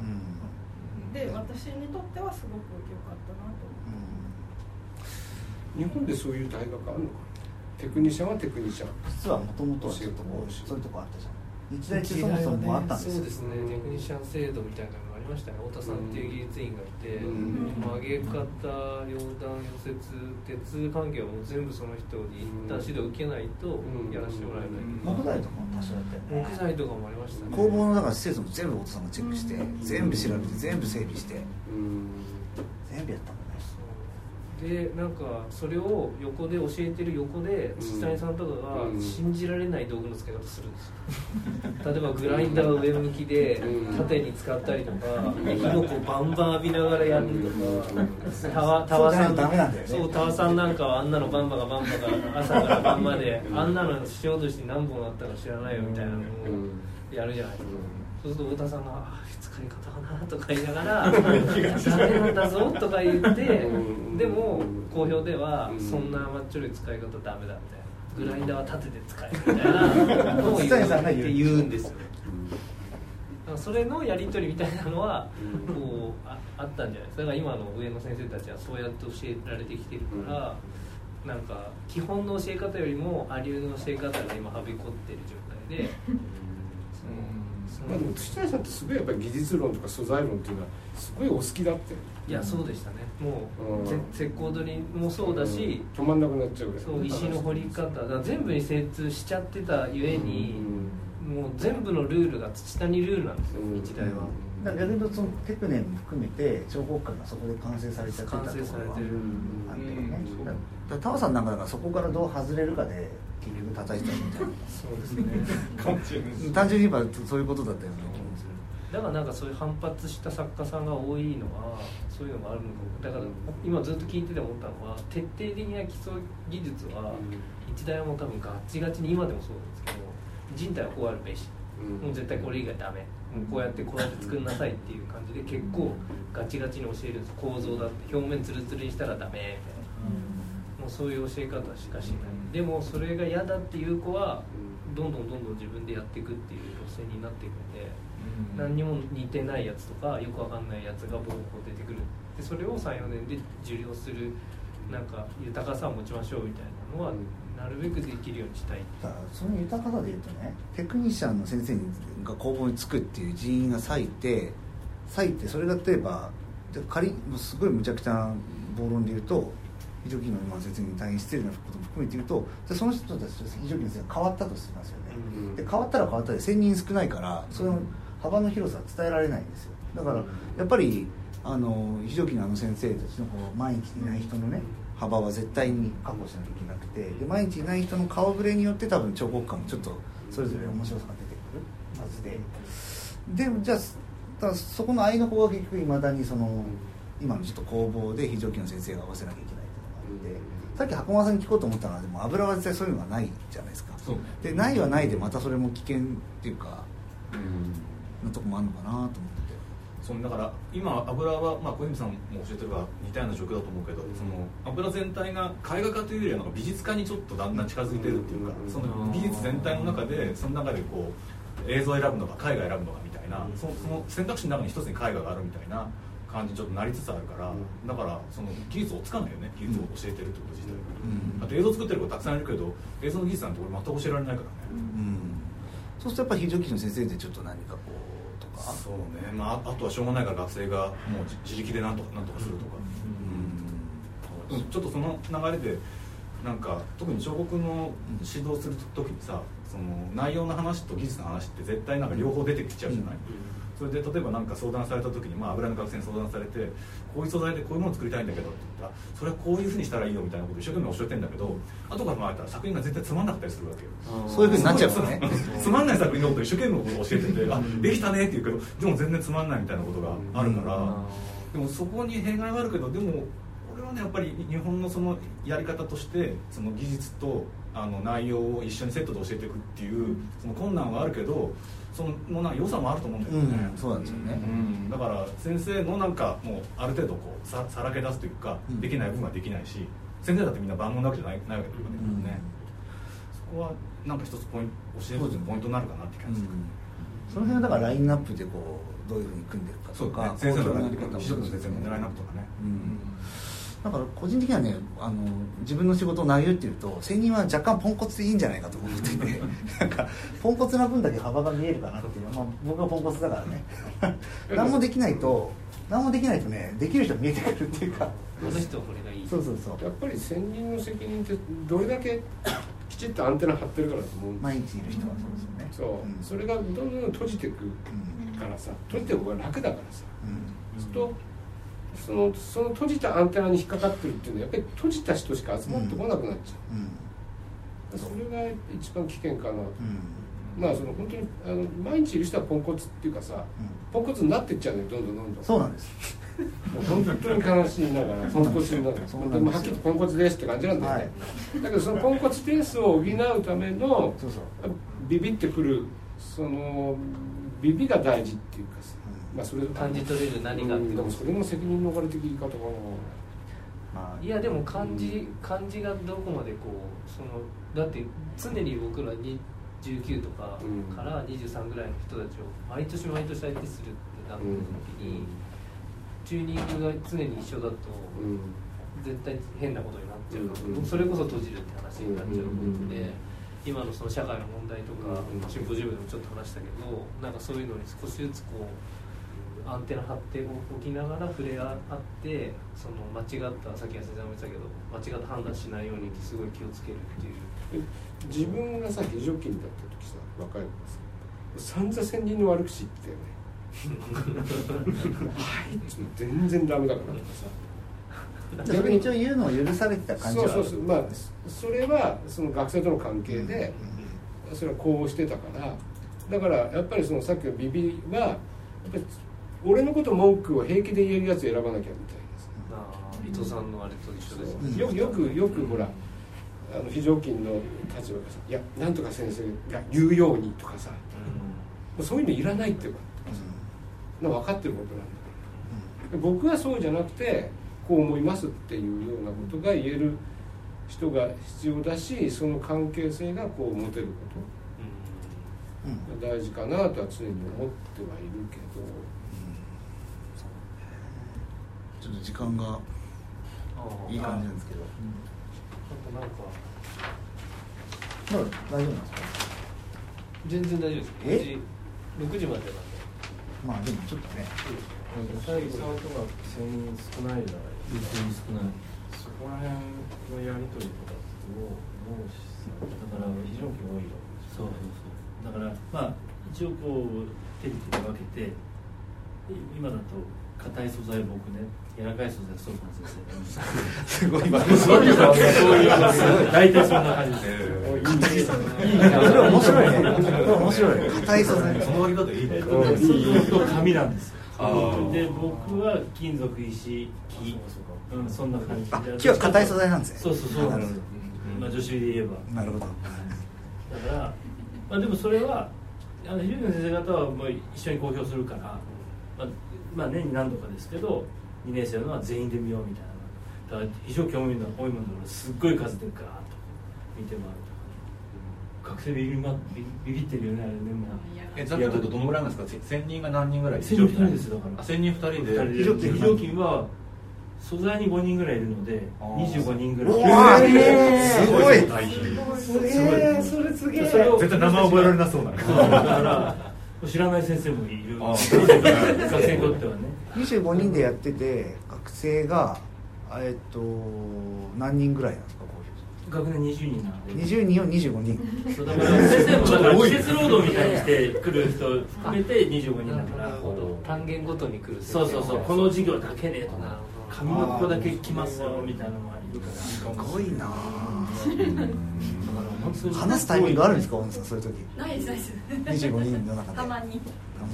うん。で私にとってはすごく良かったなと思って。日本でそういう大学あるのかな？テクニシャンはテクニシャン。実はもともとはちょっとこうそういうとこあったじゃん。日大ってそもそもあったんですよ。そうですね。テクニシャン制度みたいなのがありましたね。太田さんっていう技術員がいて、うん。曲げ方溶断溶接鉄関係はもう全部その人に一旦指導受けないとやらせてもらえない、木材とかも多少やったよね。木材とかもありましたね。工房のだから施設も全部太田さんがチェックして全部調べて全部整理して。うん。全部やったもんねでなんかそれを横で教えてる横でうん。土谷さんとかがうん。信じられない道具の使い方するんですよ。例えばグラインダーを上向きでうん。縦に使ったりとか火の粉バンバン浴びながらやるとかタワタワさん。そうタワさんなんかはあんなのバンバがバンバが朝から晩まであんなのしようとして何本あったか知らないよみたいなのをやるじゃないですかそうすると太田さんがあ「使い方かな」とか言いながら「ダメなんだぞ」とか言ってうん。でも好評ではうん。そんな甘っちょろい使い方ダメだみたいなグラインダーは縦で使えみたいな のを言って言うんですよ。それのやり取りみたいなのはうん。こうああったんじゃないですか。だから今の上の先生たちはそうやって教えられてきてるから、なんか基本の教え方よりもアリューの教え方が今はびこってる状態で、まあ、でも土谷さんってすごいやっぱり技術論とか素材論っていうのはすごいお好きだって。いやそうでしたね。もう、うん。ぜ石膏取りもそうだし、止まんなくなっちゃうぐら。いそう石の掘り方。全部に精通しちゃってたゆえに、もう全部のルールが土谷ルールなんですよ、うん。日大は、だから逆に言うとそのテクネも含めて彫刻家がそこで完成されちゃってたところは完成されてるあるけどねうんだからタワさんなんかだからそこからどう外れるかで結局叩いてたみたいそうですね。な単純に言えばそういうことだったような気もするだからなんかそういう反発した作家さんが多いのはそういうのがあるのかも。だから今ずっと聞いてて思ったのは徹底的な基礎技術は日大はもう多分ガッチガチに今でもそうなんですけど人体はこうあるべし。もう絶対これ以外ダメ。もうこうやってこうやって作んなさいっていう感じで結構ガチガチに教えるんです。構造だって。表面ツルツルにしたらダメ。みたいなもうそういう教え方しかしない。でもそれが嫌だっていう子はどんどんどんどん自分でやっていくっていう路線になっていくんで何にも似てないやつとかよくわかんないやつがボコボコ出てくる。でそれを34年で受領するなんか豊かさを持ちましょうみたいなのはなるべくできるようにしたい。だからその豊かさで言うとねテクニシャンの先生が工房につくっていう人員が割いて割いてそれが例えばじゃあ仮もうすごいむちゃくちゃな暴論で言うと非常勤の今の先生に大変失礼なことも含めて言うとじゃあその人たちと非常勤の先生が変わったとしますよね、うん。で変わったら変わったで1000人少ないからその幅の広さは伝えられないんですよ。だからやっぱりあの非常勤のあの先生たちのこう毎日いない人のね幅は絶対に確保しなきゃいけなくてで毎日いない人の顔ぶれによって多分彫刻家もちょっとそれぞれ面白さが出てくるはずで。でもじゃあそこの合いの子は結局いまだにその今のちょっと工房で非常勤の先生が合わせなきゃいけないさっき箱間さんに聞こうと思ったのはでも油は絶対そういうのがないじゃないですか。そう。でないはないでまたそれも危険っていうかなとこもあるのかなと思って。そのだから今油は、まあ、小泉さんも教えてるから似たような状況だと思うけど、その油全体が絵画化というよりはなんか美術家にちょっとだんだん近づいてるっていうか、その美術全体の中でその中でこう映像を選ぶのか絵画選ぶのかみたいな、その選択肢の中に一つに絵画があるみたいな感じにちょっとなりつつあるから、だからその技術をつかないよね技術を教えてるってこと自体うん。あと映像作ってる子たくさんいるけど映像の技術なんて俺全く教えられないからね、うん。そうするとやっぱり非常勤の先生でちょっと何かこうとか？そうね、まあ、あとはしょうがないから学生がもう自自力でなんとかなんとかするとか、うん。ちょっとその流れでなんか特に彫刻の指導する時にさその内容の話と技術の話って絶対なんか両方出てきちゃうじゃない、それで例えばなんか相談された時に、まあ、油の学生に相談されてこういう素材でこういうものを作りたいんだけどって言ったらそれはこういうふうにしたらいいよみたいなことを一生懸命教えてんだけど後から回ったら作品が絶対つまんなかったりするわけよ。そういうふうになっちゃうよね。つまんない作品のことを一生懸命教えてて、あできたねって言うけどでも全然つまんないみたいなことがあるから、でもそこに弊害はあるけどでも俺はねやっぱり日本のそのやり方としてその技術とあの内容を一緒にセットで教えていくっていうその困難はあるけどそのもうなんか良さもあると思うんだよね、うんそうなんですよね。うん。だから先生のなんかもうある程度こうささらけ出すというか、うん。できない部分はできないし先生だってみんな万能なわけじゃないないわけだからね、そこはなんか一つポイント教えるポイントになるかなって気がする、その辺はだからラインナップでこうどういうふうに組んでいくかとか先生の校長やり方も。非常に先生の狙いなくとかね、うんだから個人的にはねあの自分の仕事を投げるっていうと専任は若干ポンコツでいいんじゃないかと思ってて なんかポンコツな分だけ幅が見えるかなっていう、まあ、僕はポンコツだからね。何もできないと何もできないとねできる人が見えてくるっていうか。この人はこれがいい。そうそうそう。やっぱり専任の責任ってどれだけ きちっとアンテナ張ってるからだと思うんですよ。毎日いる人はそうですよね。そう、ん。それがどんどん閉じていくからさ閉じていく方が楽だからさ。うん。するとそのその閉じたアンテナに引っかかってるっていうのはやっぱり閉じた人しか集まってこなくなっちゃう。ん。う、それが一番危険かなと、うん。まあその本当にあの毎日いる人はポンコツっていうかさポンコツになってっちゃうねどんどんどんどん。そうなんです。もう本当に悲しいながら ポンコツになる。でもはっきりポンコツですって感じなんだよね、だけどそのポンコツ点数を補うためのビビってくるそのビビが大事っていうかさ、うんまあそれ感じ取れる何がってう。んでもそれも責任の置かれていき方かまあ。いやでも漢字漢字がどこまでこうそのだって常に僕らに19とかうん。から23ぐらいの人たちを毎年毎年相手するってなった時に、チューニングが常に一緒だとな、うん。絶対変なことになっちゃう、うん。それこそ閉じるって話になっちゃうことで、うん。今のその社会の問題とか、うん。シンポジウムでもちょっと話したけどなんかそういうのに少しずつこうアンテナ張っておきながら触れ合ってその間違ったさっき先生も言ってたけど間違った判断しないようにすごい気をつけるっていう。で自分がさ非常勤だった時さ若い子さ散々専任の悪口言ってたよね。はい全然ダメだからとかさ。じゃあそれ一応言うのを許されてた感じはそうそうそう。まあそれはその学生との関係で、それはこうしてたから。だからやっぱりそのさっきのビビはやっぱり俺のこと文句を平気で言えるやつ選ばなきゃみたいなさあー伊藤さんのあれと一緒です。よよくよくほらあの非常勤の立場がさ「いやなんとか先生が言うように」とかさ。もうそういうのいらないっていうか分かってることなんだから僕はそうじゃなくてこう思いますっていうようなことが言える人が必要だしその関係性がこう持てるこうんとが大事かなとは常に思ってはいるけどちょっと時間がいい感じなんですけど。なんかなんかまだ大丈夫なんですか？全然大丈夫です。え？6時までなんで。まあでもちょっとね。最後さんとか1000人少ないじゃないですか。少ないそこら辺のやり取りとかってどうだから非常に多いわけですそうそうそう。だからまあ一応こう手に手に分けて今だと硬い素材僕ね柔らかい。素材そうなんですすごい。今そうい。すごい。大体そんな感じですえそれ面白い。ね面白い。硬い。素材その割り方い。い。ね、えっとねそうすると紙なんですで僕は金属石木うんそんな感じ木は硬い。素材なんですねそうそうそうなんですまあ女子で言えばなるほどだから、まあ、でもそれはあの非常に先生方はもう一緒に公表するから、まあ、まあ年に何度かですけど2年生のは全員で見ようみたいな。だから非常に興味の多いものをすっごい数でガーッと見て回るとか、学生ビビ,、ま、ビビビってるよねあれねもうえざっくりとどのぐらいなんですか？せ1000人が何人ぐらい1000人二人ですよだからあ1000人2人で。二人で非常勤非常勤は素材に5人ぐらいいるのであー25人ぐらい。うわーすごい。大変すげえそれすげえ。それを絶対名前覚えられなそうだねそうだから知らない先生もいる。あ学生にとってはね。25人でやってて学生がえっと何人ぐらいなんですか学年20人なんで。20人を25人。そうだから先生もだから季節労働みたいにして来る人含めて25人だから。単元ごとに来る。そうそうそう。この授業だけねとか紙の子だけ来ますよみたいなのもいるから。すごいな 話すタイミングあるんですか大野さんそういう時。ないですないです。25人の中で。たまに。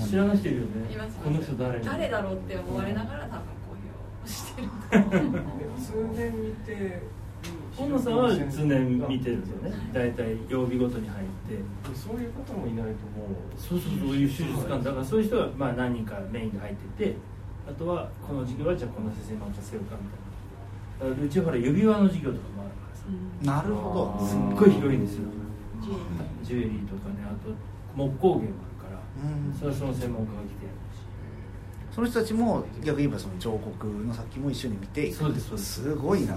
知らない人いるよね。います。この人誰？誰だろうって思われながら多分公表してると思う。通年見て本野さんは常年見てるんですよね。大体曜日ごとに入って。そういう方もいないともう。そうそうそういう手術官。だからそういう人はまあ何人かメインで入っててあとはこの授業はじゃあこの先生に任せようかみたいな。うちはほら指輪の授業とかもあるなるほど。すっごい広いんですよ。ジュエリー。とかねあと木工芸もあるから、うん。それはその専門家が来てやるし。その人たちも逆に言えばその彫刻の先も一緒に見てそうですそうです。すごいな、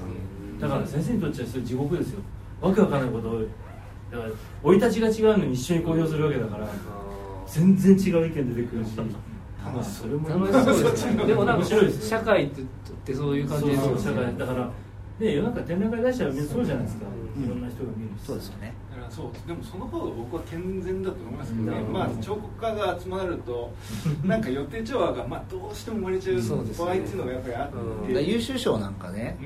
だから先生にとってはそれ地獄ですよ。わけわかんないことをだから生い立ちが違うのに一緒に公表するわけだから全然違う意見出てくるし。まあそれも楽しそうですね。でもなんか面白いですよ。社会ってってそういう感じですよね。そうそう社会。だからね世の中展覧会出したらみんなそうじゃないですか、うんいろんな人が見るし。そうですよね。だからそうでもその方が僕は健全だと思いますけどね、うんまあ彫刻家が集まると なんか予定調和がまあどうしても生まれちゃうそうですね。場合っていうのがやっぱりあって、優秀賞なんかね、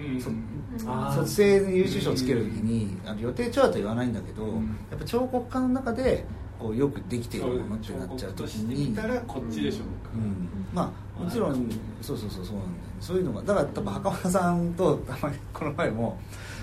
卒生の優秀賞つけるときにあの予定調和とは言わないんだけど、うん。やっぱ彫刻家の中でこうよくできているものってなっちゃうとき彫刻としてに見たらこっちでしょうか、うん、まあもちろんそうそうそうそうなんだよね。そういうのがだから多分袴田さんとたまにこの前も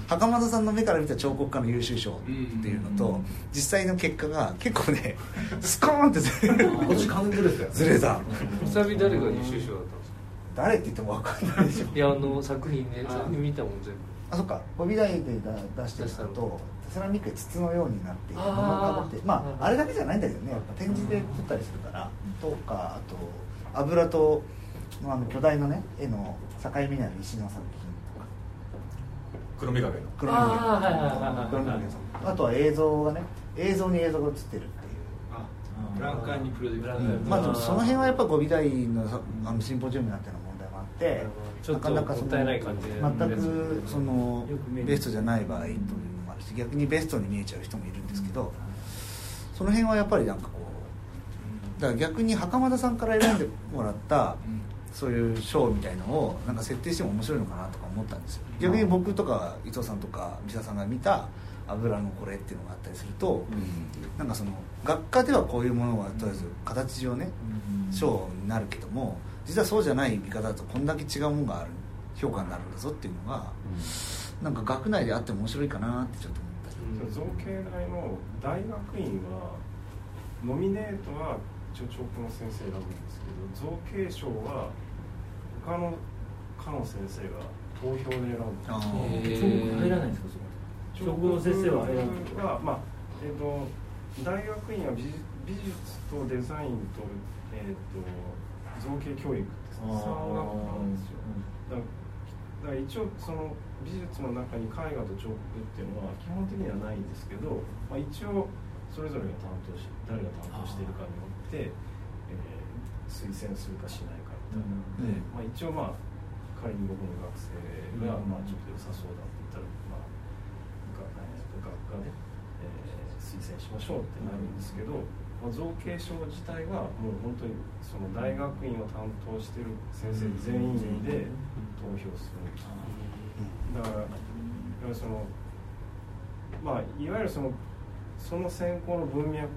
袴田さんの目から見た彫刻家の優秀賞っていうのと、実際の結果が結構ねスコーンってずれ今年完全ですよずれた。久々誰が優秀賞だったんですか？誰って言っても分かんないでしょ。いやあの作品ね作品見たもん全部。あそっか。帯台で出してるの。とセラミックで筒のようになって布をかぶって。まああれだけじゃないんだけどね。やっぱ展示で撮ったりするから。とかあと油とあの巨大なね絵の境目にある石の作品とか。黒目影の黒目あーはいはいはいはい黒目あとは映像がね映像に映像が映ってるっていう。あブランカーにプロジェクトうんまあでもその辺はやっぱ五美大のさあのシンポジウムになっての問題もあってちょっとなかなかそのもったいない感じで。全くそのベストじゃない場合というのもあるし逆にベストに見えちゃう人もいるんですけどその辺はやっぱりなんかこうだから逆に袴田さんから選んでもらったそういう賞みたいのをなんか設定しても面白いのかなとか思ったんですよ。逆に僕とか伊藤さんとか三田さんが見た油のこれっていうのがあったりすると、なんかその学科ではこういうものはとりあえず形上ね賞になるけども実はそうじゃない見方だとこんだけ違うものがある評価になるんだぞっていうのが、なんか学内であっても面白いかなってちょっと思ったり、造形大の大学院はノミネートは一応彫刻の先生選ぶんですけど造形賞は他の科の先生が投票で選ぶんです。彫刻入らないんですかそこ彫刻の先生は。入らない彫刻はまあえっ、と大学院は美術美術とデザインと,、えー、と造形教育って3学科なんですよ。だからだから一応その美術の中に絵画と彫刻っていうのは基本的にはないんですけど、まあ、一応それぞれが担当し誰が担当しているかによって、えー推薦するかしないかみたいなので、まあ、一応まあ仮に僕の学生がまあちょっと良さそうだって言ったら、まあ、学学科で、えー推薦しましょうってなるんですけど、まあ、造形賞自体はもう本当にその大学院を担当してる先生全員で投票するんですだからだからそのまあいわゆるそのその専攻の文脈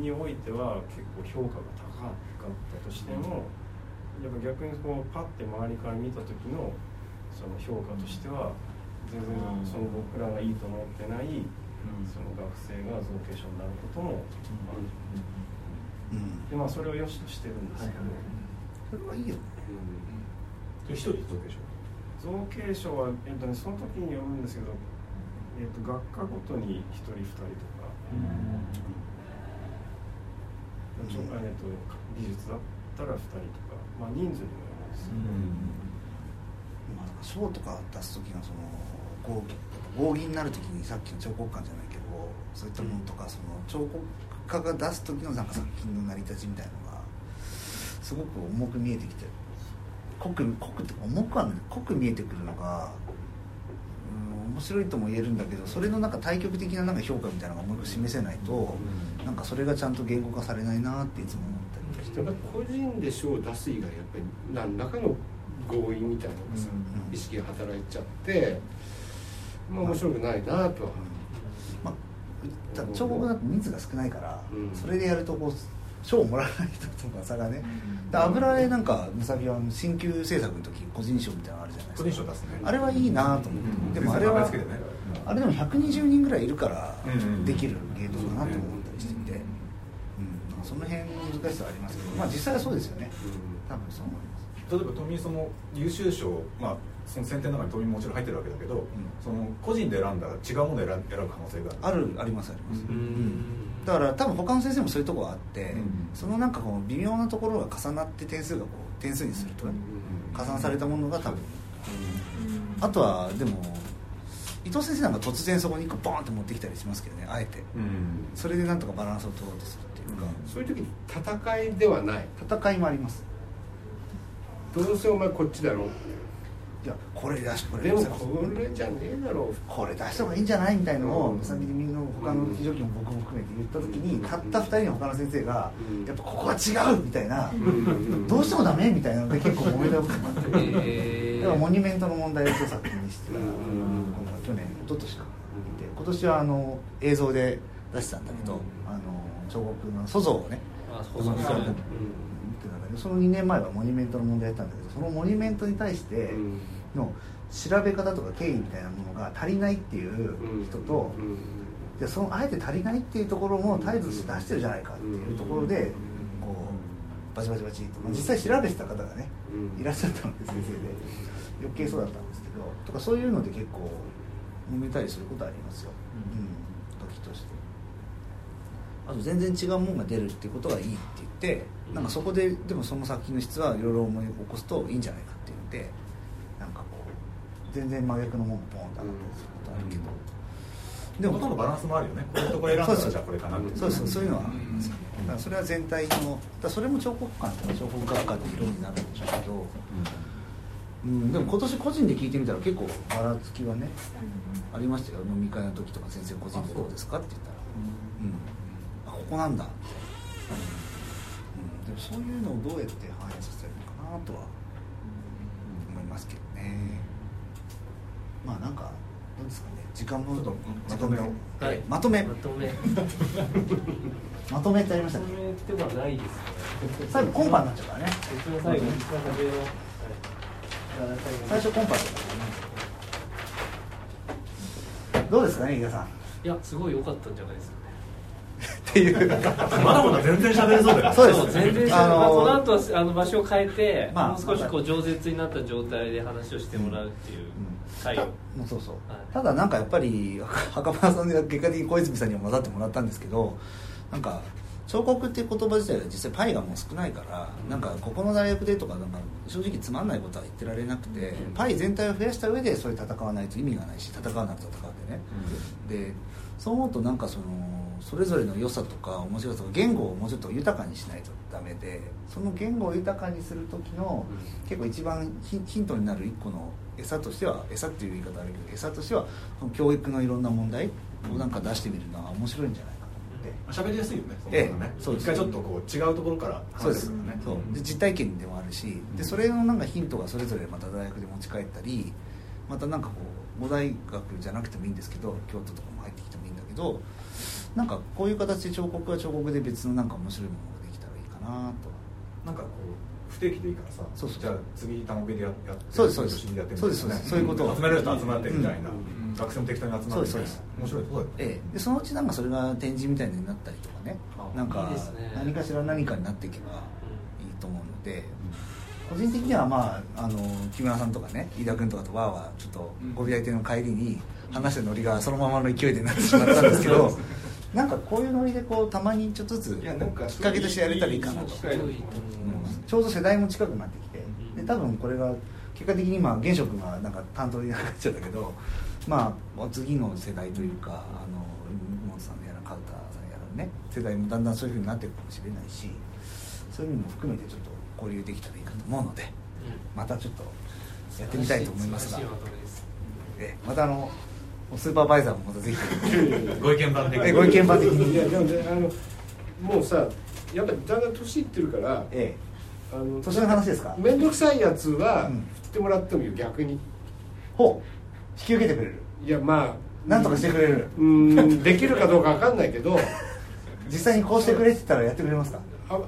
においては結構評価が高かったとしてもやっぱ逆にこうパッて周りから見た時のその評価としては全然その僕らがいいと思ってないその学生が造形賞になることもある。うん。でまあそれを良しとしてるんですけど、それはいいよ。ね一人造形賞造形賞は、えっとね、その時によるんですけど、えっと、学科ごとに1人2人とか、うん。えっと、美術だったら2人とか、まあ、人数にもよるんですよ、まあ、賞とか出す時のその合議合議になる時にさっきの彫刻館じゃないけどそういったものとかその彫刻家が出す時のなんか作品の成り立ちみたいのがすごく重く見えてきて濃く濃くって重くはない。濃く見えてくるのが、うん、面白いとも言えるんだけどそれのなんか対極的ななんか評価みたいなのが重く示せないと、なんかそれがちゃんと言語化されないなっていつも思ったりして個人で賞を出す以外やっぱり何らかの合意みたいなのがさ、うん。意識が働いちゃってまあ面白くないなとは、まあ、彫刻だと人数が少ないから、うん。それでやるとこう賞をもらわない人とか差がね、で油絵なんかむさびは新旧制作の時個人賞みたいなのあるじゃない個ですか。人賞出すねあれはいいなと思って、うん。でもあれはあれでも120人ぐらいいるからうんうんできる芸能だなと思ったりしていて、うんその辺難しさはありますけどまあ実際はそうですよね。多分そう思います。例えば富その優秀賞まあその選定の中に富ももちろん入ってるわけだけど、その個人で選んだら違うものを選選ぶ可能性がある。ありますあります、うんだから多分他の先生もそういうところがあって、うん。そのなんかこう微妙なところが重なって点数がこう点数にするとね加算されたものが多分あとはでも伊藤先生なんか突然そこに1個ボーンって持ってきたりしますけどねあえて。うん。それでなんとかバランスを取ろうとするっていうか、そういう時に戦いではない。戦いもあります。どうせお前こっちだろいやこれ出しこれでもこれじゃねえだろ。これ出した方がいいんじゃないみたいのをうん。先にみんな他の非常勤も僕も含めて言った時にたった2人の他の先生がうん。やっぱここは違うみたいな。うん。どうしてもダメみたいなので結構揉めたこともあって。えー。だからモニュメントの問題を作品にしてたうん。去年一昨年か。で今年はあの映像で出してたんだけど、あの彫刻の塑像をねその2年前はモニュメントの問題やったんだけどそのモニュメントに対してうんの調べ方とか経緯みたいなものが足りないっていう人と、うん。でそのあえて足りないっていうところも態度として出してるじゃないかっていうところでこうバチバチバチと、まあ実際調べてた方がねうん。いらっしゃったので先生で。余計そうだったんですけどとかそういうので結構揉めたりすることありますよ、うん、時として。あと全然違うものが出るっていうことがいいって言ってなんかそこででもその作品の質はいろいろ思い起こすといいんじゃないかって言って全然真逆のものがポンと上がったりすることあるけど、でもほとんどバランスもあるよね。これとこれ選んだらそうそう。じゃあこれかなってそうですそういうのはありますよねだからそれは全体のだそれも彫刻館とか彫刻学科って色になるんでしょうけど、うん、でも今年個人で聞いてみたら結構ばらつきはねありましたよ。飲み会の時とか先生個人でどうですかって言ったら「うん、あここなんだ」みたいな、うん、でもそういうのをどうやって反映させるのかなとは思いますけどねまあなんかどうですかね時間もまとめを。はいまとめ。まとめまとめってありましたねまとめってはないですね。最後コンパになっちゃうからね。一番最後一番初めのはい。最初コンパだったからね。どうですかね飯田さん？いやすごい良かったんじゃないですかね。っていう。まだまだ全然喋れそうだよ。ねそうです。そう全然あのーまあこの後はあの場所を変えて、まあもう少しこう饒舌になった状態で話をしてもらうっていう。会を、もうそうそう、はい。ただなんかやっぱり 袴田さんで結果的に小泉さんには混ざってもらったんですけどなんか彫刻っていう言葉自体が実際パイがもう少ないから、なんかここの大学でとかなんか正直つまんないことは言ってられなくて、パイ全体を増やした上でそれ戦わないと意味がないし戦わなく戦うでね、でそう思うとなんかそのそれぞれの良さとか面白さとか言語をもうちょっと豊かにしないとダメでその言語を豊かにする時の結構一番ヒヒントになる一個の餌としては餌っていう言い方あるけど餌としては教育のいろんな問題をなんか出してみるのは面白いんじゃないかと思って。喋りやすいよねえそうです。一回ちょっとこう違うところからそうです。ねそう。で実体験でもあるしでそれのなんかヒントがそれぞれまた大学で持ち帰ったりまたなんかこう五大学じゃなくてもいいんですけど京都とかも入ってきてもいいんだけどなんかこういう形で彫刻は彫刻で別のなんか面白いものができたらいいかなと。なんかこう不定期でいいからさそうそう。じゃあ次たもべでややってそうですそうです。年にやってみそうですそうです。そういうこと。を集めると集まってみたいな、うん。学生も適当に集まってそうですそう面白いそうええ、でそのうちなんかそれが展示みたいになったりとかね。なんかいいですね。何かしら何かになっていけばいいと思うので。個人的にはまああの木村さんとかね飯田君とかとわーわーちょっとご美大亭の帰りに話したノリがそのままの勢いでなってしまったんですけどなんかこういうノリでこうたまにちょっとずつきいやなんかっかけとしてやれたらいいかなとちょうど世代も近くなってきてで多分これが結果的にまあ現職がなんか担当になっちゃったけどまあ次の世代というかあの妹本さんやらカウタさんやらね世代もだんだんそういうふうになっていくかもしれないしそういう意味も含めてちょっと交流できたらいいかと思うのでまたちょっとやってみたいと思いますが。またあのスーパーバイザーもまたぜひ。ご意見番的えご意見番的に。いやでもねあのもうさやっぱりだんだん年いってるからえあの年の話ですか？面倒くさいやつはうん。振ってもらってもいいよ逆に。ほう。引き受けてくれる。いやまあなんとかしてくれる。うんできるかどうかわかんないけど 実際にこうしてくれって言ったらやってくれますか？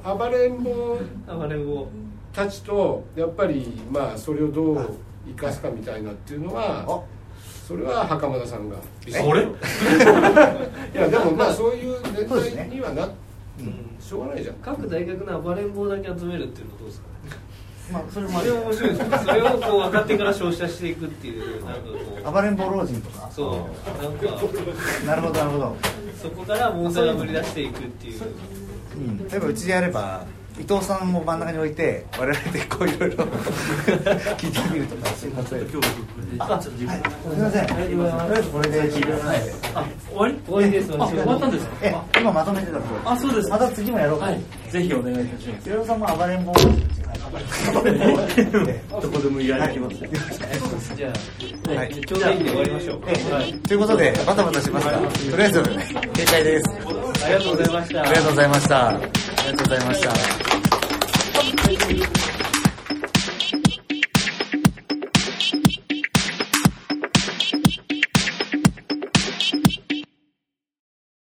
あ暴れん坊あれをたちとやっぱりまあそれをどう生かすかみたいなっていうのはあそれは袴田さんが。あ俺いやでもまあそういう年代にはなうん。しょうがないじゃん。各大学の暴れん坊だけ集めるっていうのはどうですかね？まあそれもそれは面白いですよそれをこう若手から照射していくっていうなんかこ暴れん坊老人とか？うそう。なんかなるほどなるほど。そこから問題をぶり出していくっていう。うん、例えばうちでやれば伊藤さんも真ん中に置いて我々でこういろいろ 聞いてみるとかそういう例えばあはい。すみません。とりあえずこれで。あ終わり終わりですあ終わったんですか？え今まとめてたあそうです。また次もやろうか。はい。ぜひお願いいたします。伊藤さんも暴れん坊。どこでもいられきますじゃあ、はい。ちょうどいいんで終わりましょう。えはい。ということでバタバタしますがとりあえず正解です。ありがとうございました。ありがとうございました。あありがとうございました。